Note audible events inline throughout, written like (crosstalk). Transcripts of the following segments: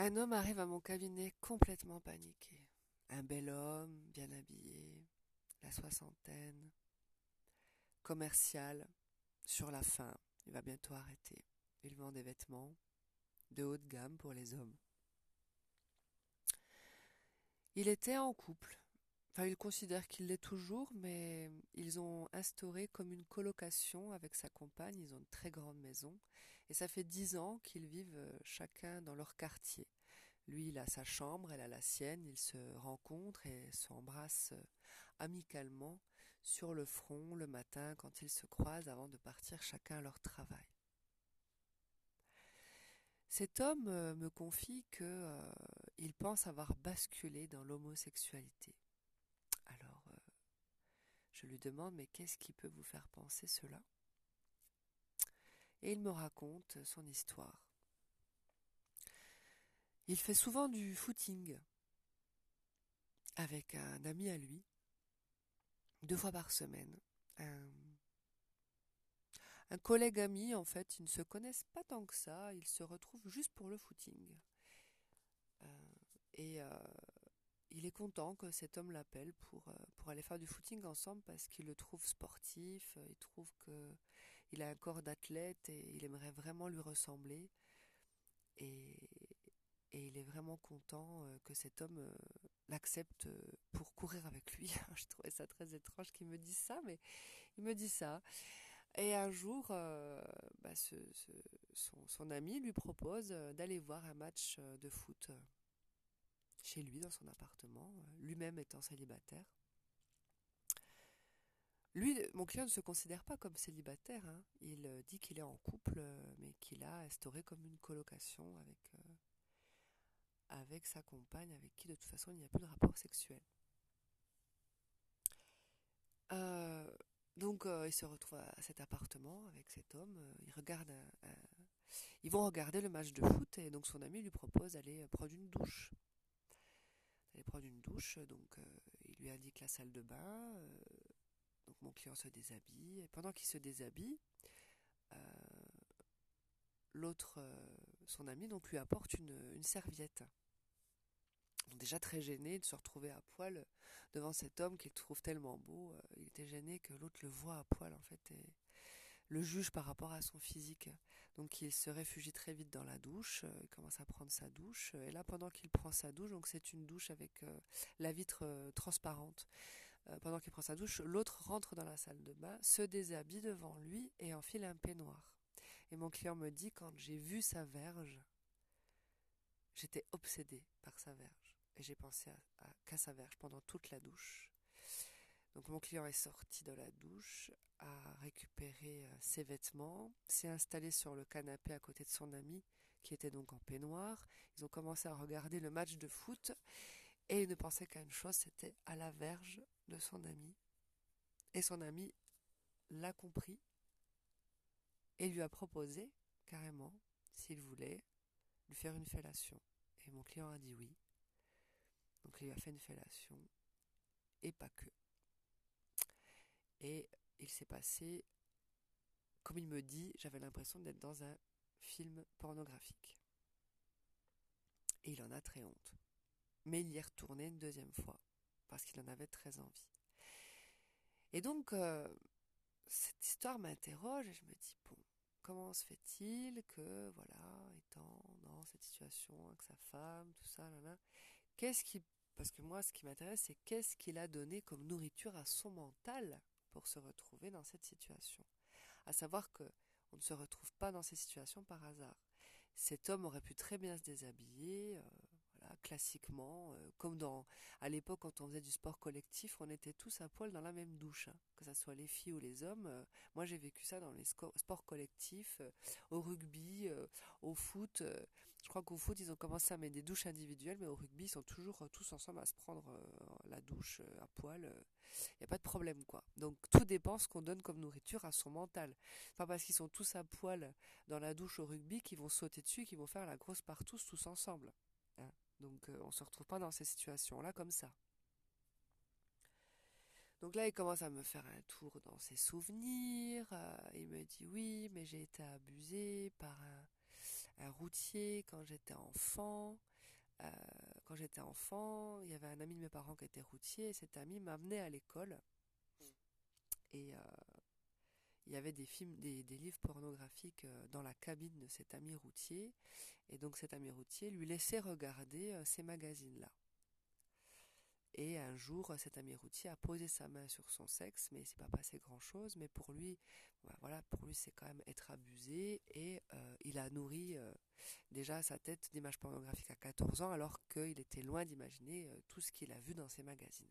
Un homme arrive à mon cabinet complètement paniqué. Un bel homme, bien habillé, la soixantaine, commercial, sur la fin, il va bientôt arrêter. Il vend des vêtements de haute gamme pour les hommes. Il était en couple. Enfin, il considère qu'il l'est toujours, mais ils ont instauré comme une colocation avec sa compagne. Ils ont une très grande maison. Et ça fait dix ans qu'ils vivent chacun dans leur quartier. Lui, il a sa chambre, elle a la sienne. Ils se rencontrent et s'embrassent amicalement sur le front le matin quand ils se croisent avant de partir chacun à leur travail. Cet homme euh, me confie que euh, il pense avoir basculé dans l'homosexualité. Alors, euh, je lui demande mais qu'est-ce qui peut vous faire penser cela? Et il me raconte son histoire. Il fait souvent du footing avec un ami à lui, deux fois par semaine. Un, collègue ami, en fait, ils ne se connaissent pas tant que ça, ils se retrouvent juste pour le footing. Euh, et euh, il est content que cet homme l'appelle pour, euh, pour aller faire du footing ensemble parce qu'il le trouve sportif, il trouve qu'il a un corps d'athlète et il aimerait vraiment lui ressembler. Et, et il est vraiment content euh, que cet homme euh, l'accepte euh, pour courir avec lui. (laughs) Je trouvais ça très étrange qu'il me dise ça, mais il me dit ça. Et un jour, bah, son, ami lui propose d'aller voir un match de foot chez lui, dans son appartement, lui-même étant célibataire. Lui, mon client ne se considère pas comme célibataire. Hein. Il dit qu'il est en couple, mais qu'il a instauré comme une colocation avec avec sa compagne, avec qui de toute façon il n'y a plus de rapport sexuel. Euh, donc euh, il se retrouve à cet appartement avec cet homme, euh, il regarde ils vont regarder le match de foot et donc son ami lui propose d'aller prendre une douche. D'aller prendre une douche, donc il lui indique la salle de bain, donc mon client se déshabille, et pendant qu'il se déshabille, l'autre, son ami, lui apporte une serviette déjà très gêné de se retrouver à poil devant cet homme qu'il trouve tellement beau. Euh, il était gêné que l'autre le voit à poil en fait et le juge par rapport à son physique. Donc il se réfugie très vite dans la douche, euh, il commence à prendre sa douche et là pendant qu'il prend sa douche, c'est une douche avec euh, la vitre transparente. Pendant qu'il prend sa douche, l'autre rentre dans la salle de bain, se déshabille devant lui et enfile un peignoir. Et mon client me dit quand j'ai vu sa verge, j'étais obsédé par sa verge et j'ai pensé à, qu'à sa verge pendant toute la douche. Donc mon client est sorti de la douche, a récupéré euh, ses vêtements, s'est installé sur le canapé à côté de son ami qui était donc en peignoir. Ils ont commencé à regarder le match de foot et ils ne pensaient qu'à une chose, c'était à la verge de son ami. Et son ami l'a compris et lui a proposé carrément, s'il voulait, lui faire une fellation. Et mon client a dit oui. Donc il lui a fait une fellation et pas que. Et il s'est passé, comme il me dit, j'avais l'impression d'être dans un film pornographique. Et il en a très honte. Mais il y est retourné une deuxième fois, parce qu'il en avait très envie. Et donc, euh, cette histoire m'interroge et je me dis, bon, comment se fait-il que, voilà, étant dans cette situation avec sa femme, tout ça, là, là, qu'est-ce qui parce que moi, ce qui m'intéresse, c'est qu'est-ce qu'il a donné comme nourriture à son mental pour se retrouver dans cette situation? À savoir que on ne se retrouve pas dans ces situations par hasard. Cet homme aurait pu très bien se déshabiller, euh, classiquement, euh, comme dans à l'époque quand on faisait du sport collectif, on était tous à poil dans la même douche, hein. que ce soit les filles ou les hommes. Euh, moi, j'ai vécu ça dans les sports collectifs, euh, au rugby, au foot. je crois qu'au foot, ils ont commencé à mettre des douches individuelles, mais au rugby, ils sont toujours tous ensemble à se prendre la douche à poil. Il n'y a pas de problème, quoi. Donc, tout dépend ce qu'on donne comme nourriture à son mental. Pas parce qu'ils sont tous à poil dans la douche au rugby qu'ils vont sauter dessus, qu'ils vont faire la grosse partouze tous ensemble. Hein. Donc euh, on ne se retrouve pas dans ces situations-là comme ça. Donc là, il commence à me faire un tour dans ses souvenirs. Euh, il me dit oui, mais j'ai été abusé par un, routier quand j'étais enfant. Euh, quand j'étais enfant, il y avait un ami de mes parents qui était routier. Et cet ami m'amenait à l'école. Et euh, il y avait des films, des, livres pornographiques euh, dans la cabine de cet ami routier. Et donc cet ami routier lui laissait regarder ces magazines-là. Et un jour, cet ami routier a posé sa main sur son sexe, mais il s'est pas passé grand chose. Mais pour lui, voilà, pour lui, c'est quand même être abusé. Et euh, il a nourri euh, déjà sa tête d'images pornographiques à 14 ans, alors qu'il était loin d'imaginer euh, tout ce qu'il a vu dans ces magazines.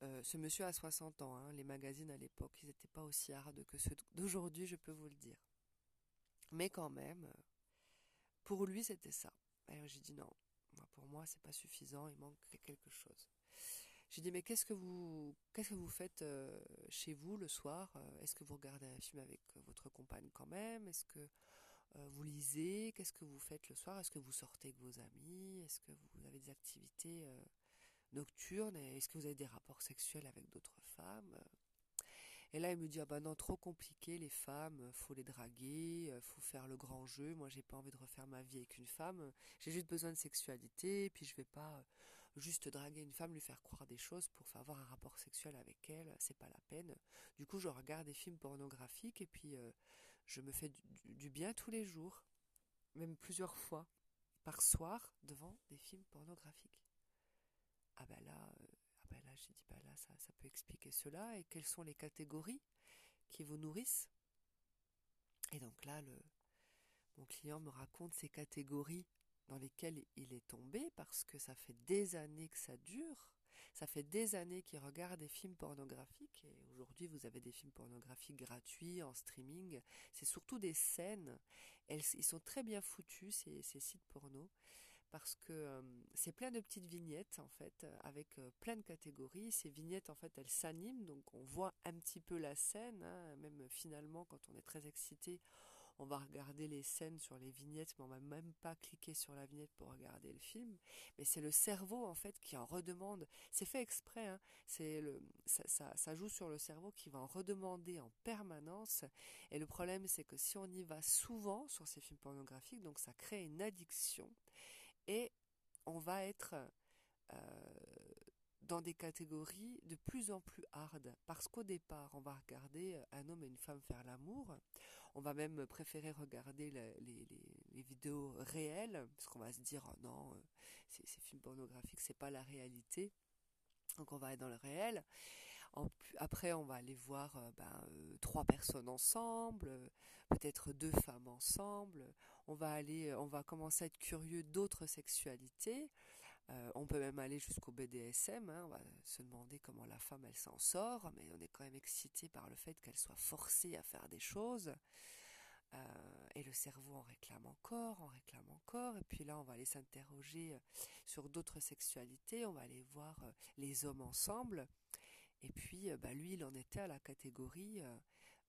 Ce monsieur a 60 ans. Hein. les magazines à l'époque, ils n'étaient pas aussi hard que ceux d'aujourd'hui, je peux vous le dire. Mais quand même, pour lui, c'était ça. Et j'ai dit non, pour moi, c'est pas suffisant, il manque quelque chose. J'ai dit mais qu'est-ce que vous qu'est-ce que vous faites euh, chez vous le soir euh, Est-ce que vous regardez un film avec euh, votre compagne quand même? Est-ce que vous lisez? Qu'est-ce que vous faites le soir? Est-ce que vous sortez avec vos amis? Est-ce que vous avez des activités nocturnes Est-ce que vous avez des rapports sexuels avec d'autres femmes? Et là, il me dit, ah bah non, trop compliqué, les femmes, faut les draguer, faut faire le grand jeu. Moi, j'ai pas envie de refaire ma vie avec une femme. J'ai juste besoin de sexualité, puis je vais pas juste draguer une femme, lui faire croire des choses pour avoir un rapport sexuel avec elle, c'est pas la peine. Du coup, je regarde des films pornographiques et puis je me fais du, bien tous les jours, même plusieurs fois par soir devant des films pornographiques. Ah ben là, ah ben là, j'ai dit ben là, ça, ça peut expliquer cela et quelles sont les catégories qui vous nourrissent? Et donc là, le, mon client me raconte ces catégories dans lesquels il est tombé parce que ça fait des années que ça dure. Ça fait des années qu'il regarde des films pornographiques et aujourd'hui vous avez des films pornographiques gratuits en streaming. C'est surtout des scènes. Elles, ils sont très bien foutus ces, ces sites porno parce que euh, c'est plein de petites vignettes en fait avec euh, plein de catégories. Ces vignettes en fait elles s'animent donc on voit un petit peu la scène. Hein. même finalement quand on est très excité on va regarder les scènes sur les vignettes, mais on va même pas cliquer sur la vignette pour regarder le film. Mais c'est le cerveau en fait qui en redemande. C'est fait exprès. Hein. C'est le, ça, ça, joue sur le cerveau qui va en redemander en permanence. Et le problème, c'est que si on y va souvent sur ces films pornographiques, donc ça crée une addiction et on va être euh, dans des catégories de plus en plus hard. Parce qu'au départ, on va regarder un homme et une femme faire l'amour. On va même préférer regarder les, vidéos réelles, parce qu'on va se dire, oh non, euh, ces, films pornographiques, c'est pas la réalité. Donc on va être dans le réel. après, on va aller voir euh, ben, euh, trois personnes ensemble, peut-être deux femmes ensemble. On va aller, on va commencer à être curieux d'autres sexualités. on peut même aller jusqu'au BDSM, hein. on va se demander comment la femme elle s'en sort, mais on est quand même excité par le fait qu'elle soit forcée à faire des choses. Euh, et le cerveau en réclame encore, en réclame encore. Et puis là, on va aller s'interroger euh, sur d'autres sexualités. On va aller voir euh, les hommes ensemble. Et puis, bah, lui, il en était à la catégorie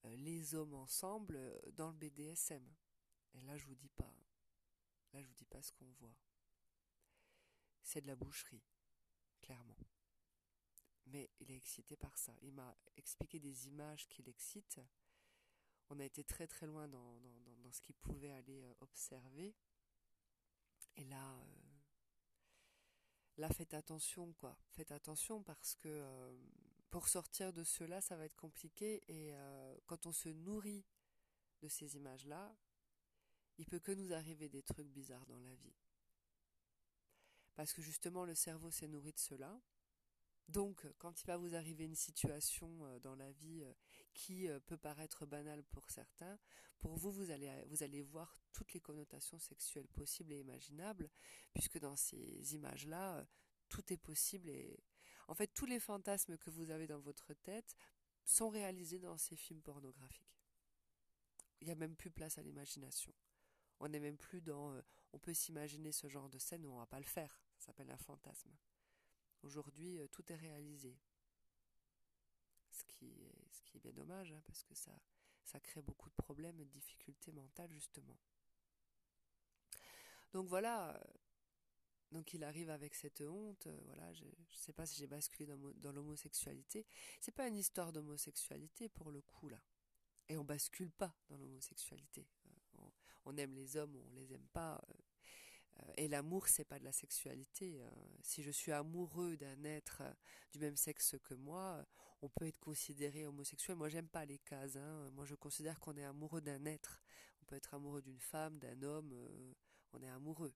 les hommes ensemble dans le BDSM. Et là, je vous dis pas. Là, je vous dis pas ce qu'on voit. C'est de la boucherie, clairement. Mais il est excité par ça. Il m'a expliqué des images qui l'excitent on a été très très loin dans, ce qu'il pouvait aller euh, observer. Et là, euh, là faites attention quoi, faites attention parce que euh, pour sortir de cela, ça va être compliqué et quand on se nourrit de ces images-là, il peut que nous arriver des trucs bizarres dans la vie. Parce que justement, le cerveau s'est nourri de cela. Donc, quand il va vous arriver une situation dans la vie qui euh, peut paraître banal pour certains, pour vous, vous allez, vous allez voir toutes les connotations sexuelles possibles et imaginables, puisque dans ces images-là, euh, tout est possible et en fait, tous les fantasmes que vous avez dans votre tête sont réalisés dans ces films pornographiques. Il n'y a même plus place à l'imagination. On n'est même plus dans. Euh, on peut s'imaginer ce genre de scène, où on va pas le faire. Ça s'appelle un fantasme. Aujourd'hui, tout est réalisé ce qui est, bien dommage, hein, parce que ça, crée beaucoup de problèmes et de difficultés mentales, justement. Donc voilà, euh, donc il arrive avec cette honte, euh, voilà, je ne sais pas si j'ai basculé dans, dans l'homosexualité. C'est pas une histoire d'homosexualité pour le coup là. Et on bascule pas dans l'homosexualité. Euh, on aime les hommes ou on les aime pas. Et l'amour, c'est pas de la sexualité. Si je suis amoureux d'un être du même sexe que moi, on peut être considéré homosexuel. Moi, j'aime pas les cases. Hein. Moi, je considère qu'on est amoureux d'un être. On peut être amoureux d'une femme, d'un homme. on est amoureux.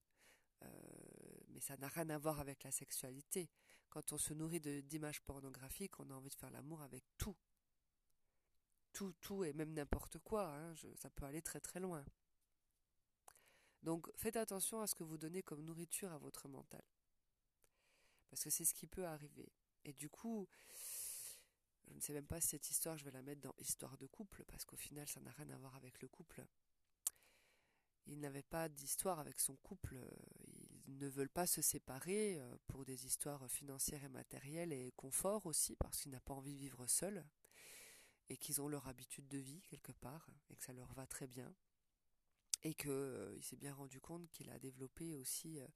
mais ça n'a rien à voir avec la sexualité. Quand on se nourrit d'images pornographiques, on a envie de faire l'amour avec tout. Tout, tout et même n'importe quoi. Hein. ça peut aller très très loin. Donc faites attention à ce que vous donnez comme nourriture à votre mental. Parce que c'est ce qui peut arriver. Et du coup, je ne sais même pas si cette histoire, je vais la mettre dans histoire de couple, parce qu'au final, ça n'a rien à voir avec le couple. Il n'avait pas d'histoire avec son couple. Ils ne veulent pas se séparer euh, pour des histoires financières et matérielles et confort aussi, parce qu'il n'a pas envie de vivre seul et qu'ils ont leur habitude de vie quelque part et que ça leur va très bien et qu'il euh, s'est bien rendu compte qu'il a développé aussi euh,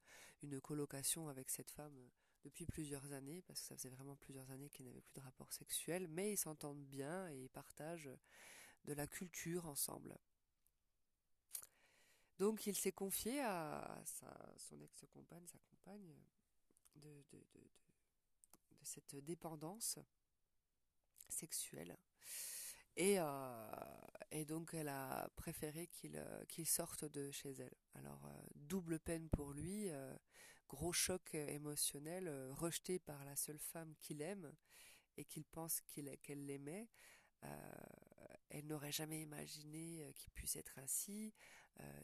une colocation avec cette femme euh, depuis plusieurs années, parce que ça faisait vraiment plusieurs années qu'ils n'avaient plus de rapport sexuel, mais ils s'entendent bien et ils partagent de la culture ensemble. Donc il s'est confié à son ex-compagne, sa compagne, de, de, cette dépendance sexuelle. Et, et donc elle a préféré qu'il euh, sorte de chez elle. Alors euh, double peine pour lui, euh, gros choc émotionnel, rejeté par la seule femme qu'il aime et qu'il pense qu'elle l'aimait. elle n'aurait jamais imaginé qu'il puisse être ainsi.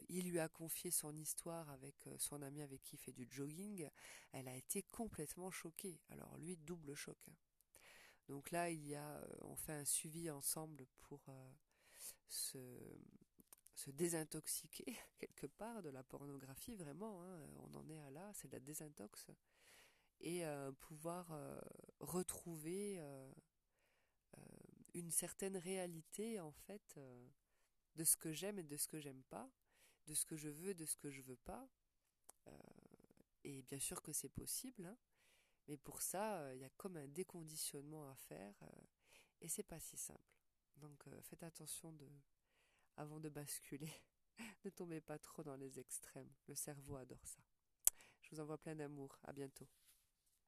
il lui a confié son histoire avec son ami avec qui il fait du jogging. Elle a été complètement choquée. Alors lui, double choc. Hein. Donc là, il y a, on fait un suivi ensemble pour se, désintoxiquer (laughs) quelque part de la pornographie, vraiment, hein, on en est à là, c'est de la désintox, et euh, pouvoir euh, retrouver euh, une certaine réalité en fait de ce que j'aime et de ce que j'aime pas, de ce que je veux et de ce que je veux pas. et bien sûr que c'est possible, hein, mais pour ça, il y a comme un déconditionnement à faire, et c'est pas si simple. Donc euh, faites attention de, avant de basculer. (laughs) ne tombez pas trop dans les extrêmes. Le cerveau adore ça. Je vous envoie plein d'amour. À bientôt.